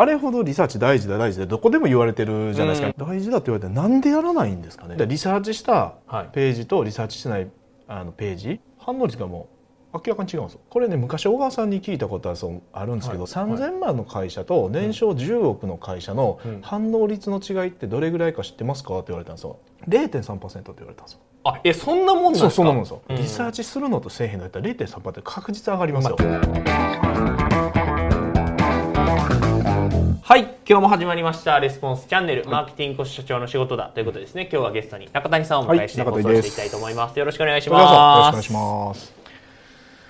あれほどリサーチ大事だ大事だどこでも言われてるじゃないですか、大事だって言われてなんでやらないんですかね。リサーチしたページとリサーチしてないあのページ。反応率がもう明らかに違う。んですよこれね昔小川さんに聞いたことはそうあるんですけど、はい、3,000万の会社と年商10億の会社の反応率の違いってどれぐらいか知ってますかって言われたんですよ。0.3%って言われたんですよ。あえそんなもんなんですか？そんなもんですよ、うん、リサーチするのとせえへんのやったら0.3%確実上がりますよ、まはい今日も始まりましたレスポンスチャンネル、マーケティング社長の仕事だということですね。今日はゲストに中谷さんをお迎えして放送していきたいと思います、よろしくお願いします。よろしくお願いします。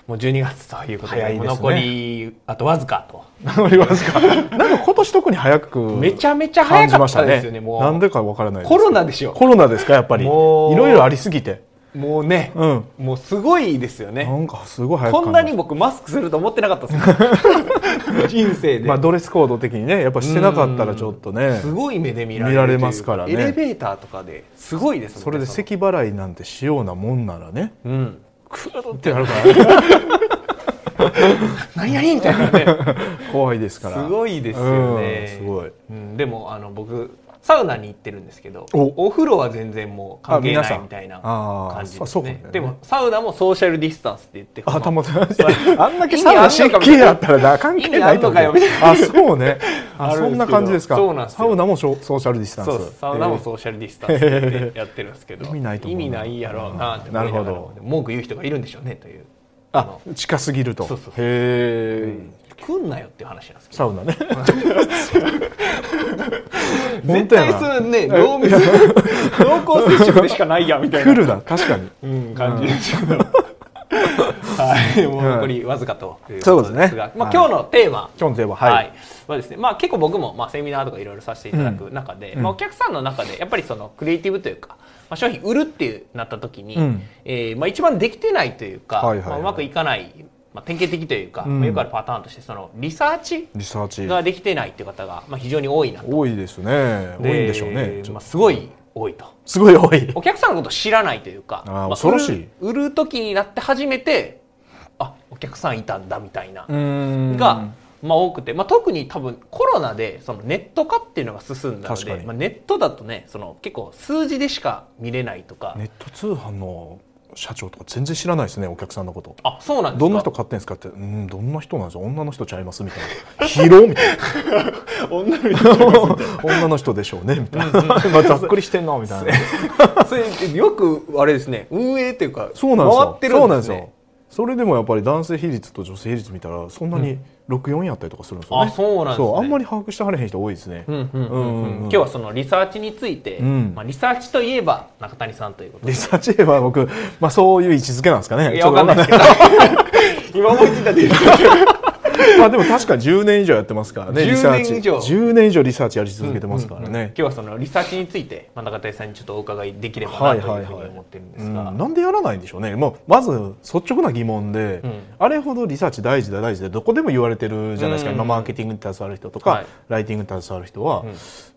もう12月ということで、ね、残りあとわずかと。残りわずか。なんか今年特に早くめちゃめちゃ早かったですよねもう。なんでかわからないコロナでしょ。コロナですかやっぱり。いろいろありすぎてもうね、うん、もうすごいですよね。なんかすごい早こんなに僕マスクすると思ってなかったです。人生で。まあドレスコード的にねやっぱしてなかったらちょっとねすごい目で見られますからね。エレベーターとかですごいですもんねそれで咳払いなんてしようなもんならね、うん、クーってなるからね。何々みたいなね。怖いですから。すごいですよね、すごい、うん、でもあの僕サウナに行ってるんですけどお。風呂は全然もう関係ないみたいな感じですね、ね、でもサウナもソーシャルディスタンスって言ってあたまあんだけサウナ湿気やったら関係ないとかよあそうね。あそんな感じですか。そうなんサウナもソーシャルディスタンス。サウナもソーシャルディスタンスってやってるんですけど 意味ないと意味ないやろうなってなるほど。文句言う人がいるんでしょうねという。あ近すぎると。そうそうへえ、来んなよっていう話なんですけど。サウナね。絶対それね濃密濃厚接触でしかないやみたいな。来るな確かに、うん、感じですけど、はい、もう残りわずかというそうですね。まあ、今日のテーマ、今日のテーマ、はい、はですね、まあ、結構僕も、まあ、セミナーとかいろいろさせていただく中で、まあ、お客さんの中でやっぱりそのクリエイティブというか、まあ、商品売るっていうなった時に、うえまあ、一番できてないというか、まあ、うまくいかないまあ、典型的というか、うん、よくあるパターンとしてそのリサーチリサーチ。ができてないっていう方が、まあ、非常に多いなと。多いですね。多いんでしょうね、まあ、すごい多いと。すごい多い。お客さんのことを知らないというかあ、まあ、恐ろしい。売る時になって初めてあお客さんいたんだみたいながまあ、多くて、まあ、特に多分コロナでそのネット化っていうのが進んだので、まあ、ネットだとねその結構数字でしか見れないとか。ネット通販の社長とか全然知らないですねお客さんのこと。あそうなんどんな人買ってんですかってうんどんな人なんですか女の人ちゃいますみたいな。広 みたいな。女の人女の人でしょうねみたいな、まあざっくりしてんなみたいな。それよくあれですね運営っていうかそうなんですよ。回ってるんですねそれでもやっぱり男性比率と女性比率見たらそんなに64やったりとかするんですよね。あそうなんですね。あんまり把握してはれへん人多いですね。今日はそのリサーチについて、うん、まあリサーチといえば中谷さんということで。リサーチといえば僕まあそういう位置づけなんですかね。いやわかんないですけど。今思いついたで まあでも確か10年以上やってますからねリサーチ。10年以上リサーチやり続けてますからね、うん。うんうん、今日はそのリサーチについて真ん中谷さんにちょっとお伺いできればなとい。うふうに思ってるん。ですが、なんでやらないんでしょうね。もうまず率直な疑問で、うん、あれほどリサーチ大事だ大事でどこでも言われてるじゃないですか、うん、今マーケティングに携わる人とか、はい、ライティングに携わる人は、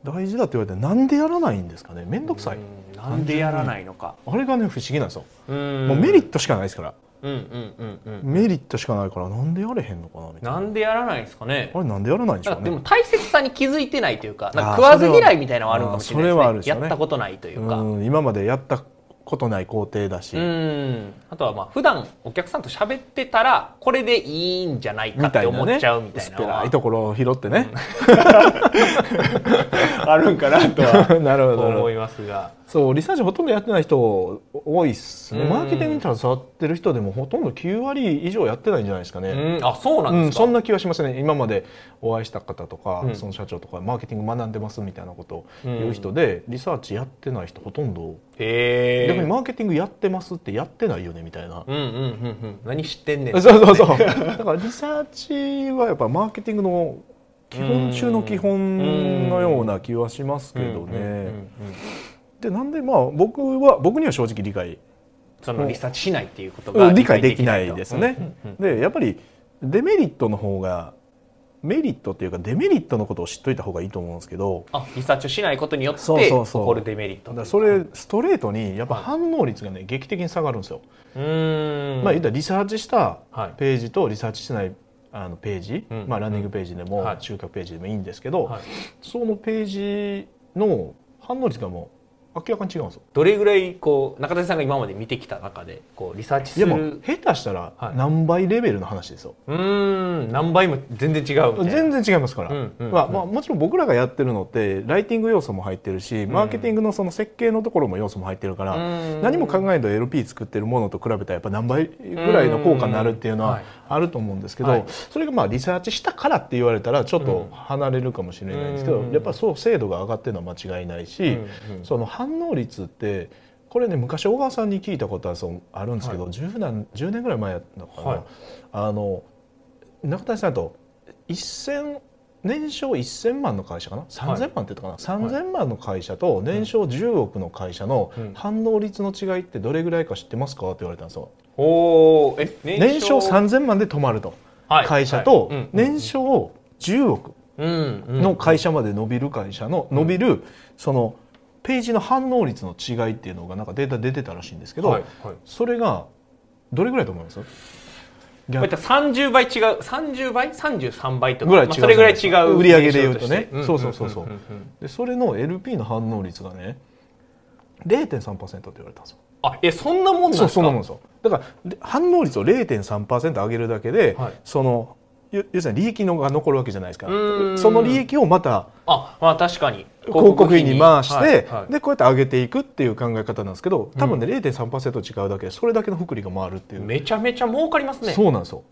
大事だって言われてなんでやらないんですかね。面倒くさい、なんでやらないのか。あれがね不思議なんですよ。もうメリットしかないですから。うんうんうんうん、メリットしかないからなんでやれへんのかなみたいな。なんでやらないんですかね。あれなんでやらないんでしょうね。でも大切さに気づいてないというかか食わず嫌いみたいなのはあるかもしれないですやったことないというか。今までやったことない工程だし。あとはまあ普段お客さんと喋ってたらこれでいいんじゃないかって思っちゃうみたいな、ね、薄いところを拾ってね、うん、あるんかなとはなるほど。思いますがそうリサーチほとんどやってない人多いっすね。マーケティングに携わってる人でもほとんど9割以上やってないんじゃないですかね。あそうなんですか、うん、そんな気はしますね。今までお会いした方とか、うん、その社長とかマーケティング学んでますみたいなことを言う人で、リサーチやってない人ほとんど逆にマーケティングやってますってやってないよねみたいな、うんうんうんうん、何知ってんねん。そうそうそう。だからリサーチはやっぱマーケティングの基本中の基本のような気はしますけどね。でなんでまあ僕は僕には正直理解。そのリサーチしないっていうことが理解できないですね。でやっぱりデメリットの方がメリットっていうかデメリットのことを知っといた方がいいと思うんですけど。あリサーチをしないことによって起こるデメリットだそれストレートにやっぱ反応率がね、劇的に下がるんですよ。うん。まあ言ったらリサーチしたページとリサーチしてないあのページ、うん、まあ、ランニングページでも、集客ページでもいいんですけど、はい、そのページの反応率がもう明らかに違うんですよ。どれぐらいこう中谷さんが今まで見てきた中でこうリサーチするいやもう下手したら何倍レベルの話ですよ、はい、うん何倍も全然違う全然違いますから、うんうん、まあまあ、もちろん僕らがやってるのってライティング要素も入ってるしマーケティングのその設計のところも要素も入ってるから、何も考えないと LP 作ってるものと比べたらやっぱ何倍ぐらいの効果になるっていうのはあると思うんですけど、はい、それがまあリサーチしたからって言われたらちょっと離れるかもしれないんですけど、やっぱそう精度が上がってるのは間違いないし、その反応率ってこれね昔小川さんに聞いたことはそうあるんですけど、はい、10, 年10年ぐらい前だったかな、はい、あの中谷さんと1000年商1000万の会社かな？3000万って言ったかな、はい、3000万の会社と年商10億の会社の反応率の違いってどれぐらいか知ってますか？って言われたんですよ。おえ年商3000万で止まると、はい、会社と年商10億の会社まで伸びる会社の伸びるそのページの反応率の違いっていうのがなんかデータ出てたらしいんですけど、はいはい、それがどれぐらいと思います？30倍違う30倍33倍とかぐらい違う、まあ、それぐらい違う売上でいうとね、そうそうそうそう。でそれの LP の反応率がね0.3%って言われたんですよ。あえそんなもんなんですか？そんなもんですよ。だから反応率を0.3%上げるだけで、はい、その要するに利益のが残るわけじゃないですか。その利益をまたあ、まあ、確かに。広告費に回して、はいはい、でこうやって上げていくっていう考え方なんですけど多分ね、うん、0.3%違うだけでそれだけの福利が回るっていう。めちゃめちゃ儲かりますね。そうなんですよ。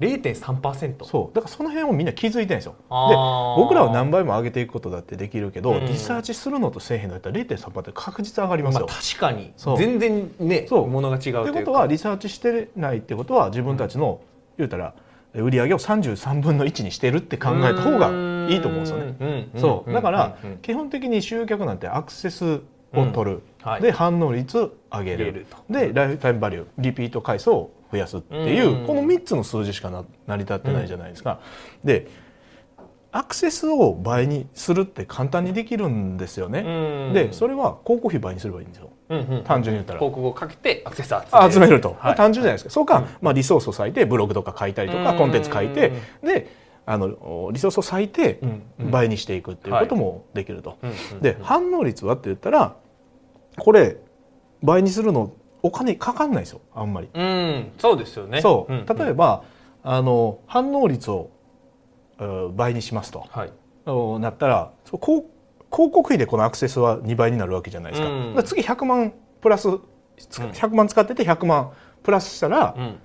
0.3%そう。だからその辺をみんな気づいてないんですよ。で僕らは何倍も上げていくことだってできるけど、うん、リサーチするのとせえへんだったら0.3%って確実上がりますよ、まあ、確かに。全然ねそう。ものが違うということはリサーチしてないってことは自分たちの、うん、言うたら売り上げを33分の1にしてるって考えた方がいいと思うんですよね。そう。だから基本的に集客なんてアクセスを取る、はい、で反応率上げる。でライフタイムバリューリピート回数を増やすっていうこの3つの数字しか成り立ってないじゃないですか。でアクセスを倍にするって簡単にできるんですよね。でそれは広告費倍にすればいいんですよ。うんうん、単純に言ったら。広告をかけてアクセス集める。集めると、はい、単純じゃないですか。そうか、うん、まあ、リソースを割いてブログとか書いたりとかコンテンツ書いてであのリソースを割いて倍にしていくっていうこともできると。で反応率はって言ったらこれ倍にするのお金かかんないですよ。あんまり。うん、そうですよね。そう、例えばあの反応率を倍にしますと、はい、なったらそう広告費でこのアクセスは2倍になるわけじゃないですか,、か次100万プラス100万使ってて100万プラスしたら、うん、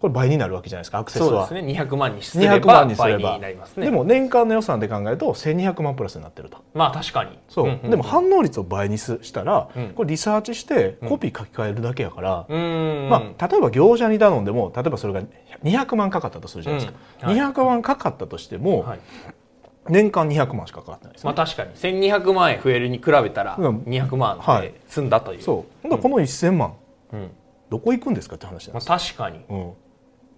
これ倍になるわけじゃないですかアクセスは。そうですね。200万にすれば倍になりますね。でも年間の予算で考えると1200万プラスになってると。まあ確かに。そう、うんうん、でも反応率を倍にしたら、うん、これリサーチしてコピー書き換えるだけやから、うん、まあ、例えば業者に頼んでも例えばそれが200万かかったとするじゃないですか、うん。はい、200万かかったとしても、はい年間200万しかかかってないです、ね、まあ確かに。1200万円増えるに比べたら200万で済んだという、はい、そうこの1000万、うん、どこ行くんですかって話なんです、まあ、確かに、うん、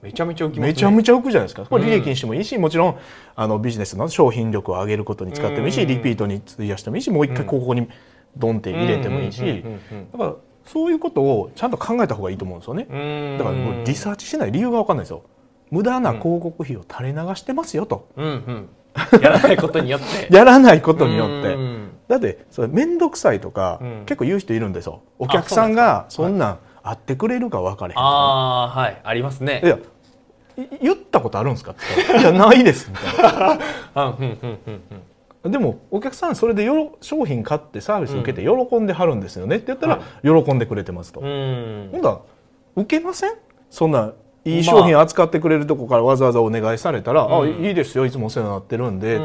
めちゃめちゃ浮きね、めちゃめちゃ浮くじゃないですか。これ利益にしてもいいし、うん、もちろんあのビジネスの商品力を上げることに使ってもいいし、リピートに費やしてもいいしもう一回ここにドンって入れてもいいしだからそういうことをちゃんと考えた方がいいと思うんですよね。だからもうリサーチしてない理由が分かんないですよ。無駄な広告費を垂れ流してますよと、うんうん やらないことによって。やらないことによって。だってそれ面倒くさいとか、結構言う人いるんですよお客さんがそんなん会ってくれるか分かれへんああはい。ありますね。いや言ったことあるんですか?」って「いやないです」みたいな。でもお客さんそれでよろ商品買ってサービス受けて喜んではるんですよねって言ったら喜んでくれてますと。うん、ほんだ受けません？そんないい商品扱ってくれるとこからわざわざお願いされたら「まあ、あいいですよいつもお世話になってるんで」っ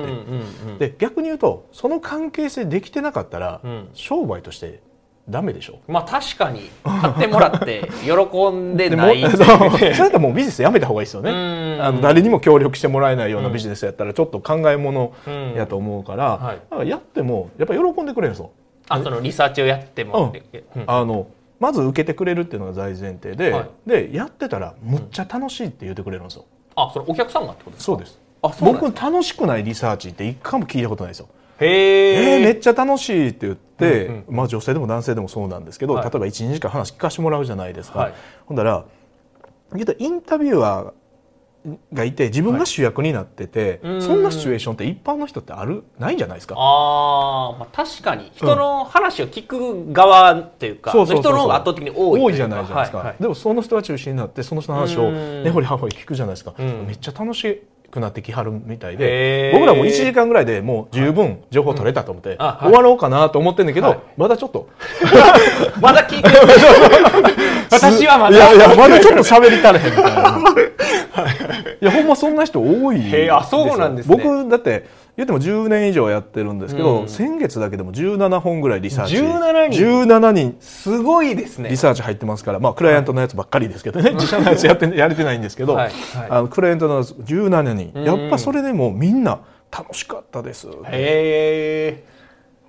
て、で逆に言うとその関係性できてなかったら、商売としてダメでしょ？まあ確かに買ってもらって 喜んでない。それだったらもうビジネスやめた方がいいですよね。あの誰にも協力してもらえないようなビジネスやったらちょっと考えものやと思うから,、はい、やってもやっぱり喜んでくれるんですよ。あそのリサーチをやっても、うん、あのまず受けてくれるっていうのが大前提で、はい、でやってたらむっちゃ楽しいって言ってくれるんですよ、あそれお客さんがってことですか？そうです。あ僕楽しくないリサーチって一回も聞いたことないですよ。へえー、めっちゃ楽しいって言って、うんうん、まあ、女性でも男性でもそうなんですけど、はい、例えば12時間話聞かせてもらうじゃないですか、はい、ほんだらインタビュアーがいて自分が主役になってて、はい、そんなシチュエーションって一般の人ってあるないんじゃないですか？あ、まあ確かに。人の話を聞く側っていうか、うん、人の方が圧倒的に多い多いじゃないじゃないですか、はいはい、でもその人が中心になってその人の話を根掘り葉掘り聞くじゃないですか、めっちゃ楽しいくなってきはるみたいで僕らも1時間ぐらいでもう十分情報取れたと思って、はい、終わろうかなと思ってんだけど、はい、まだちょっと。まだ聞いてる。私はまだ。いやいやまだちょっと喋りたれへんみたいな。いやほんまそんな人多いへあそうなんです、ね、僕だって言っても10年以上やってるんですけど、うん、先月だけでも17本ぐらいリサーチ。17人 ,17 人。すごいですね。リサーチ入ってますから、まあ、クライアントのやつばっかりですけどね、はい、自社のやつやって やれてないんですけど、はい。はい、あのクライアントのやつ17人、やっぱそれでもみんな楽しかったですへえ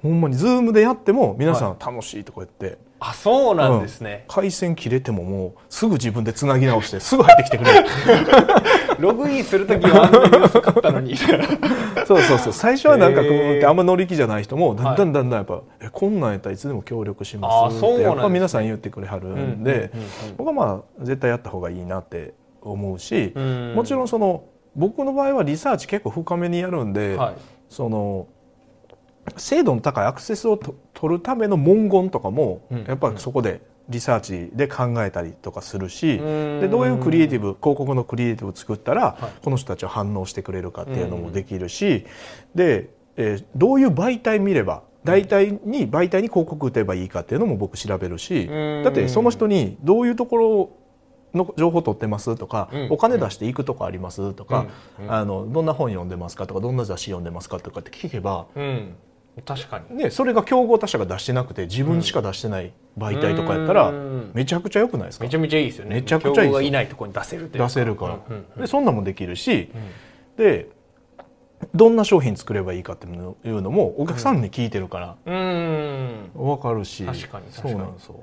ほんまにズームでやっても皆さん楽しいとか言って、あそうなんですね、うん、回線切れてももうすぐ自分でつなぎ直して すぐ入ってきてくれる。ログインする時はあんなに遅かったのに。そうそうそう。最初はなんかこうあんま乗り気じゃない人もだんだんだんだんやっぱ、えこんなんやったらいつでも協力しますってやっぱ皆さん言ってくれはるんで僕はまあ絶対やった方がいいなって思うしもちろんその僕の場合はリサーチ結構深めにやるんで、はい、その精度の高いアクセスを取るための文言とかも、やっぱりそこでリサーチで考えたりとかするし、でどういうクリエイティブ広告のクリエイティブを作ったら、この人たちは反応してくれるかっていうのもできるし、で、えー、どういう媒体見れば大体に媒体に広告打てばいいかっていうのも僕調べるし、だってその人にどういうところの情報取ってますとか、お金出していくとこありますとか、あのどんな本読んでますかとかどんな雑誌読んでますかとかって聞けば、確かに。ね、それが競合他社が出してなくて自分しか出してない媒体とかやったらめちゃくちゃよくないですか？めちゃめちゃいいですよね。めちゃくちゃいいですいないところに出せる出せるから、うんうん、でそんなもできるし、うん、でどんな商品作ればいいかっていうのもお客さんに聞いてるから、うん、分かるし。確かに。そうなんですよ。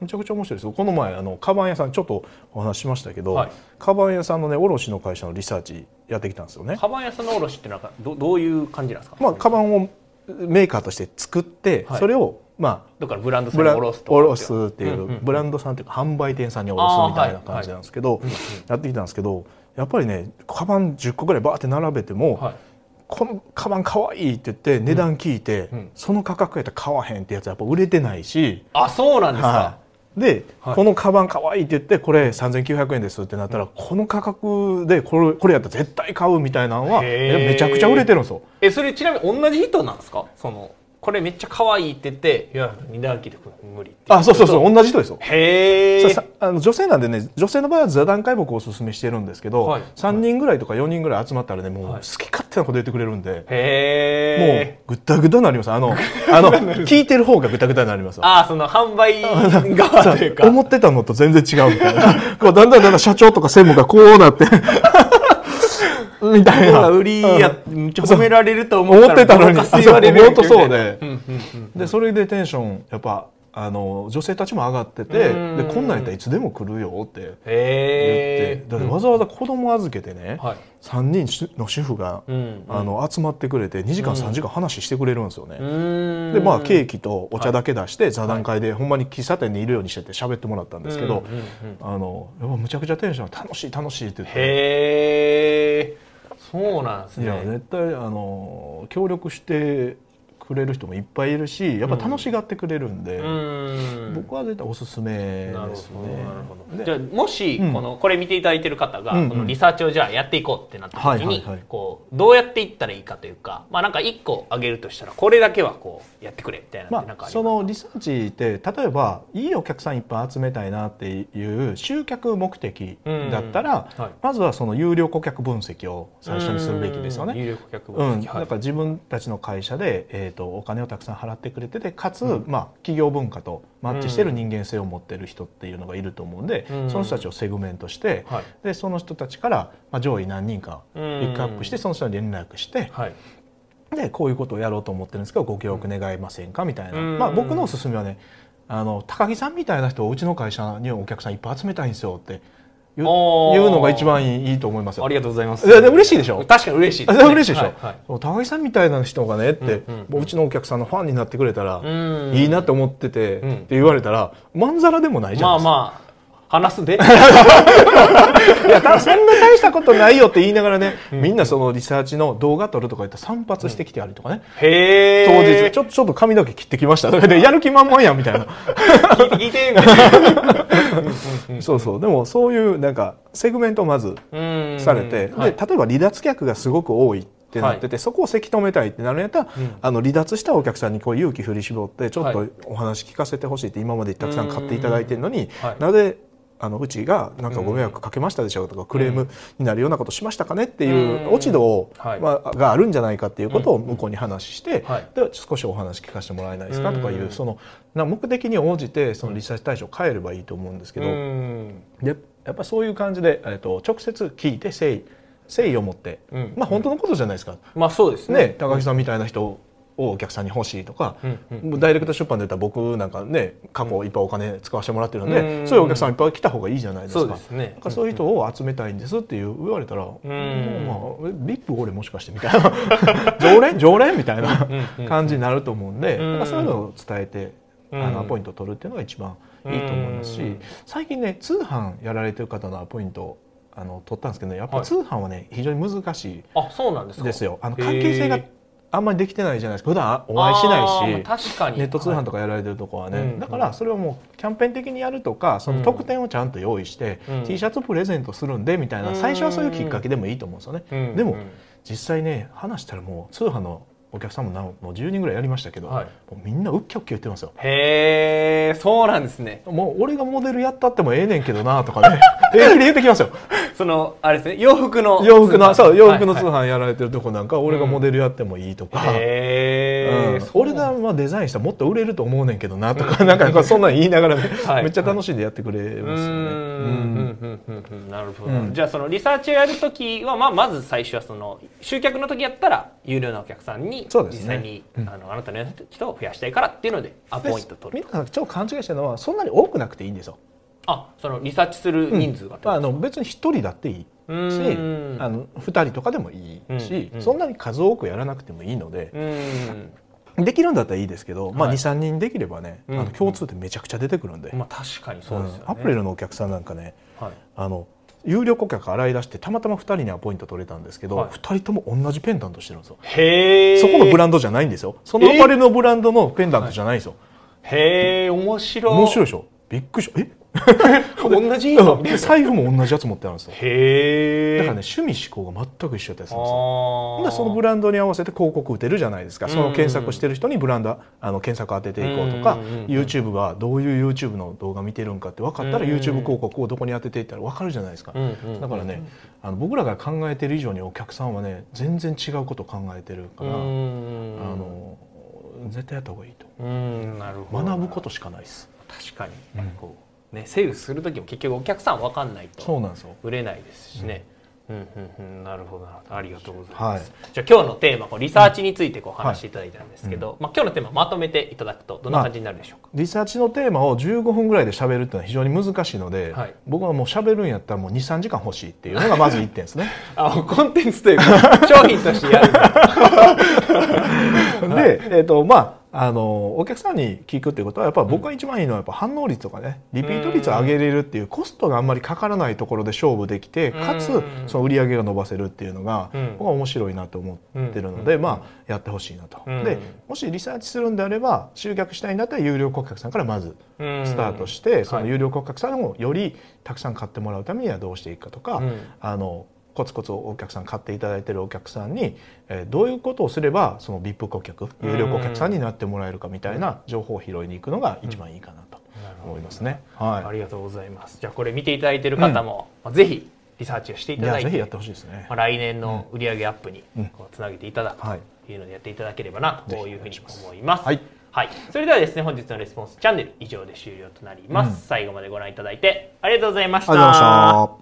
めちゃくちゃ面白いですよ。この前あのカバン屋さんちょっとお話ししましたけど、はい、カバン屋さんのね卸の会社のリサーチやってきたんですよね。カバン屋さんの卸ってなんかどどういう感じなんですか？まあカバンをメーカーとして作って、はい、それをまあだからブランドさんに卸すすっていう、うんうんうん、ブランドさんっていうか販売店さんに卸すみたいな感じなんですけど、はいはい、やってきたんですけどやっぱりねカバン10個ぐらいバーって並べても、はい、このカバンかわいいって言って値段聞いて、うん。うん、その価格やったら買わへんってやつはやっぱ売れてないしあそうなんですか、で、はい、このカバンかわいいって言ってこれ3900円ですってなったら、この価格でこれこれやったら絶対買うみたいなのはめちゃくちゃ売れてるんですよ。えそれちなみに同じ人なんですか？そのこれめっちゃ可愛いって言って「いや二段切で無理」ってあそうそうそう同じ人ですよ。へえあの女性なんでね女性の場合は座談会僕おすすめしてるんですけど、はい、3人ぐらいとか4人ぐらい集まったらねもう好き勝手なこと言ってくれるんで、へもうぐったぐ たになります。あのあの聞いてる方がぐたぐたになります。ああその販売側というか。思ってたのと全然違うみたいな。こうだんだんだんだん社長とか専務がこうなってみたいな。売りや、めっちゃ褒められると思ってたのに、本当そうで。で、それでテンション、やっぱ、あの女性たちも上がっててでこんなんやったらいつでも来るよって言って。だわざわざ子供預けてね、はい、3人の主婦が、うん、あの集まってくれて2時間3時間話してくれるんですよね。でまあケーキとお茶だけ出して、座談会でほんまに喫茶店にいるようにしてて喋ってもらったんですけど、あのむちゃくちゃテンション楽しい楽しいって言って。そうなんですね。いや絶対あの協力してくれる人もいっぱいいるしやっぱ楽しがってくれるんで、うん、僕は絶対おすすめですね。じゃあもしこの、これ見ていただいてる方が、このリサーチをじゃあやっていこうってなった時に、こうどうやっていったらいいかというかまあなんか一個あげるとしたらこれだけはこうやってくれみたいなまあ、そのリサーチって例えばいいお客さんいっぱい集めたいなっていう集客目的だったら、はい、まずはその有料顧客分析を最初にするべきですよね。有料顧客分析、うん、だから自分たちの会社で、えーと、お金をたくさん払ってくれててかつ、うん、まあ、企業文化とマッチしてる人間性を持ってる人っていうのがいると思うんで、うん、その人たちをセグメントして、はい、でその人たちから、まあ、上位何人かピックアップしてその人に連絡して、はい、でこういうことをやろうと思ってるんですけどご協力願えませんかみたいな、まあ、僕のおすすめはねあの高木さんみたいな人をうちの会社にお客さんいっぱい集めたいんですよって言うのが一番いいと思いますよ。ありがとうございます。いやで嬉しいでしょ。確かに嬉しい、ね、嬉しいでしょ。はいはい、高木さんみたいな人がねって、うんうん、うちのお客さんのファンになってくれたらいいなって思ってて、うん、って言われたらまんざらでもないじゃないですか。まあまあ話すで？いやそんな大したことないよって言いながらね、うん、みんなそのリサーチの動画撮るとか言って散髪してきてあるとかね、うん、へ当日。ちょちょっと髪の毛切ってきました。でやる気満々やんみたいな。聞いて聞いて そうそう。でもそういうなんかセグメントをまずされて、はい、で例えば離脱客がすごく多いってなってて、はい、そこをせき止めたいってなるんやったら、うん、あの離脱したお客さんにこう勇気振り絞ってちょっとお話聞かせてほしいって今までたくさん買っていただいてるのに、はい、なぜあのうちがなんかご迷惑かけましたでしょうとか、クレームになるようなことしましたかねっていう落ち度を、まあ、があるんじゃないかっていうことを向こうに話して、で少しお話聞かせてもらえないですかとかいうそのな目的に応じてそのリサーチ対象を変えればいいと思うんですけど、でやっぱそういう感じで、えっと、直接聞いて誠意誠意を持って、まあ本当のことじゃないですか。まあそうですね高木さんみたいな人をお客さんに欲しいとか、うんうん、ダイレクト出版で言ったら僕なんかね過去いっぱいお金使わせてもらってるんで、うん、そういうお客さんいっぱい来た方がいいじゃないですか。そうですね、かそういう人を集めたいんですっていう言われたら、うん、まあリップ俺もしかしてみたいな。常連？常連みたいな感じになると思うんで、うん、そういうのを伝えてあのアポイントを取るっていうのが一番いいと思いますし最近ね通販やられてる方のアポイントあの取ったんですけど、ね、やっぱ通販はね、非常に難しいあそうなんですですよ。あの関係性があんまりできてないじゃないですか。普段お会いしないし確かに。ネット通販とかやられてるとこはね、はい、だからそれをもうキャンペーン的にやるとかその特典をちゃんと用意して、うん、T シャツプレゼントするんでみたいな最初はそういうきっかけでもいいと思うんですよね、うん、でも実際ね話したらもう通販のお客さんももう10人ぐらいやりましたけど、はい、もうみんなウッキャウッキャ言ってますよ。へえそうなんですね。もう俺がモデルやったってもええねんけどなとかね。平気で言ってきますよ。そのあれですね洋服の洋服のそう洋服の通販やられてるとこなんか、俺がモデルやってもいいとか、へえ、うん、俺がまあデザインしたらもっと売れると思うねんけどなとか、なんかそんなん言いながらね、めっちゃ楽しんでやってくれますよね。なるほど、じゃあそのリサーチをやるときは、まあ、まず最初はその集客の時やったら有料なお客さんに実際に、ね、あのあなたの人を増やしたいからっていうのでアポイント取る皆さんちょっと勘違いしてるのはそんなに多くなくていいんですよ。あそのリサーチする人数が、うん、あの別に1人だっていいしあの2人とかでもいいし、うん。うん、そんなに数多くやらなくてもいいので。できるんだったらいいですけど、まあ、23人できればね、あの共通ってめちゃくちゃ出てくるんで、まあ、確かにそうですよ、ね、アプリルのお客さんなんかね、はい、あの有料顧客洗い出してたまたま2人にアポイント取れたんですけど、はい、2人とも同じペンダントしてるんですよ。へそこのブランドじゃないんですよ。そのアパレルのブランドのペンダントじゃないんですよ、へえ面白い。面白いでしょ？びっくりしたえ？同じの財布も同じやつ持ってあるんですよ。へえ。だからね趣味思考が全く一緒やったりするんですよ。でそのブランドに合わせて広告打てるじゃないですか。その検索してる人にブランドあの検索当てていこうとか YouTube はどういう YouTube の動画見てるんかって分かったら YouTube 広告をどこに当てていったら分かるじゃないですか。だからねあの僕らが考えてる以上にお客さんはね全然違うことを考えてるからあの絶対やった方がいいと。学ぶことしかないです。確かに、うん、こうね、セールする時も結局お客さん分かんないと。売れないですしね。うん。うんうん、なるほどありがとうございます、はい、じゃあ今日のテーマこうリサーチについてこう話していただいたんですけど、はい、まあ、今日のテーマまとめていただくとどんな感じになるでしょうか、まあ、リサーチのテーマを15分ぐらいで喋るっていうのは非常に難しいので、はい、僕はもう喋るんやったらもう23時間欲しいっていうのがまず1点ですね。あコンテンツというか 商品としてやるで、えーとまああのお客さんに聞くっていうことはやっぱ僕が一番いいのはやっぱ反応率とかねリピート率を上げれるっていうコストがあんまりかからないところで勝負できてかつその売り上げが伸ばせるっていうのが僕は面白いなと思ってるのでまあやってほしいなと。でもしリサーチするんであれば集客したいんだったら有料顧客さんからまずスタートしてその有料顧客さんをよりたくさん買ってもらうためにはどうしていくかとかあのコツコツお客さん買っていただいてるお客さんに、えー、どういうことをすればその VIP 顧客有料顧客さんになってもらえるかみたいな情報を拾いに行くのが一番いいかなと思いますね。はい、ありがとうございます。じゃあこれ見ていただいている方も、うん、ぜひリサーチをしていただいて、ぜひやってほしいですね。まあ来年の売上アップにこうつなげていただくというのでやっていただければなというふうに思います。はい。はい、それではですね本日のレスポンスチャンネル以上で終了となります、うん、最後までご覧いただいてありがとうございました。ありがとうございました。